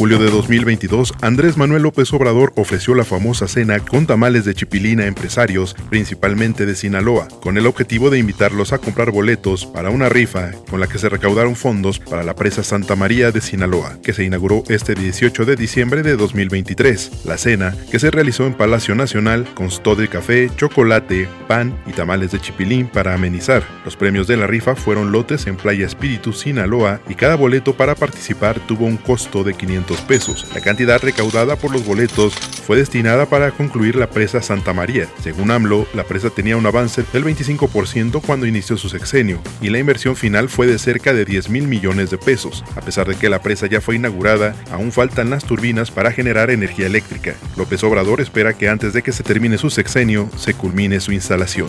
Julio de 2022, Andrés Manuel López Obrador ofreció la famosa cena con tamales de chipilina a empresarios, principalmente de Sinaloa, con el objetivo de invitarlos a comprar boletos para una rifa con la que se recaudaron fondos para la presa Santa María de Sinaloa, que se inauguró este 18 de diciembre de 2023. La cena, que se realizó en Palacio Nacional, constó de café, chocolate, pan y tamales de chipilín para amenizar. Los premios de la rifa fueron lotes en Playa Espíritu, Sinaloa, y cada boleto para participar tuvo un costo de 500 pesos. La cantidad recaudada por los boletos fue destinada para concluir la presa Santa María. Según AMLO, la presa tenía un avance del 25% cuando inició su sexenio y la inversión final fue de cerca de 10 mil millones de pesos. A pesar de que la presa ya fue inaugurada, aún faltan las turbinas para generar energía eléctrica. López Obrador espera que antes de que se termine su sexenio, se culmine su instalación.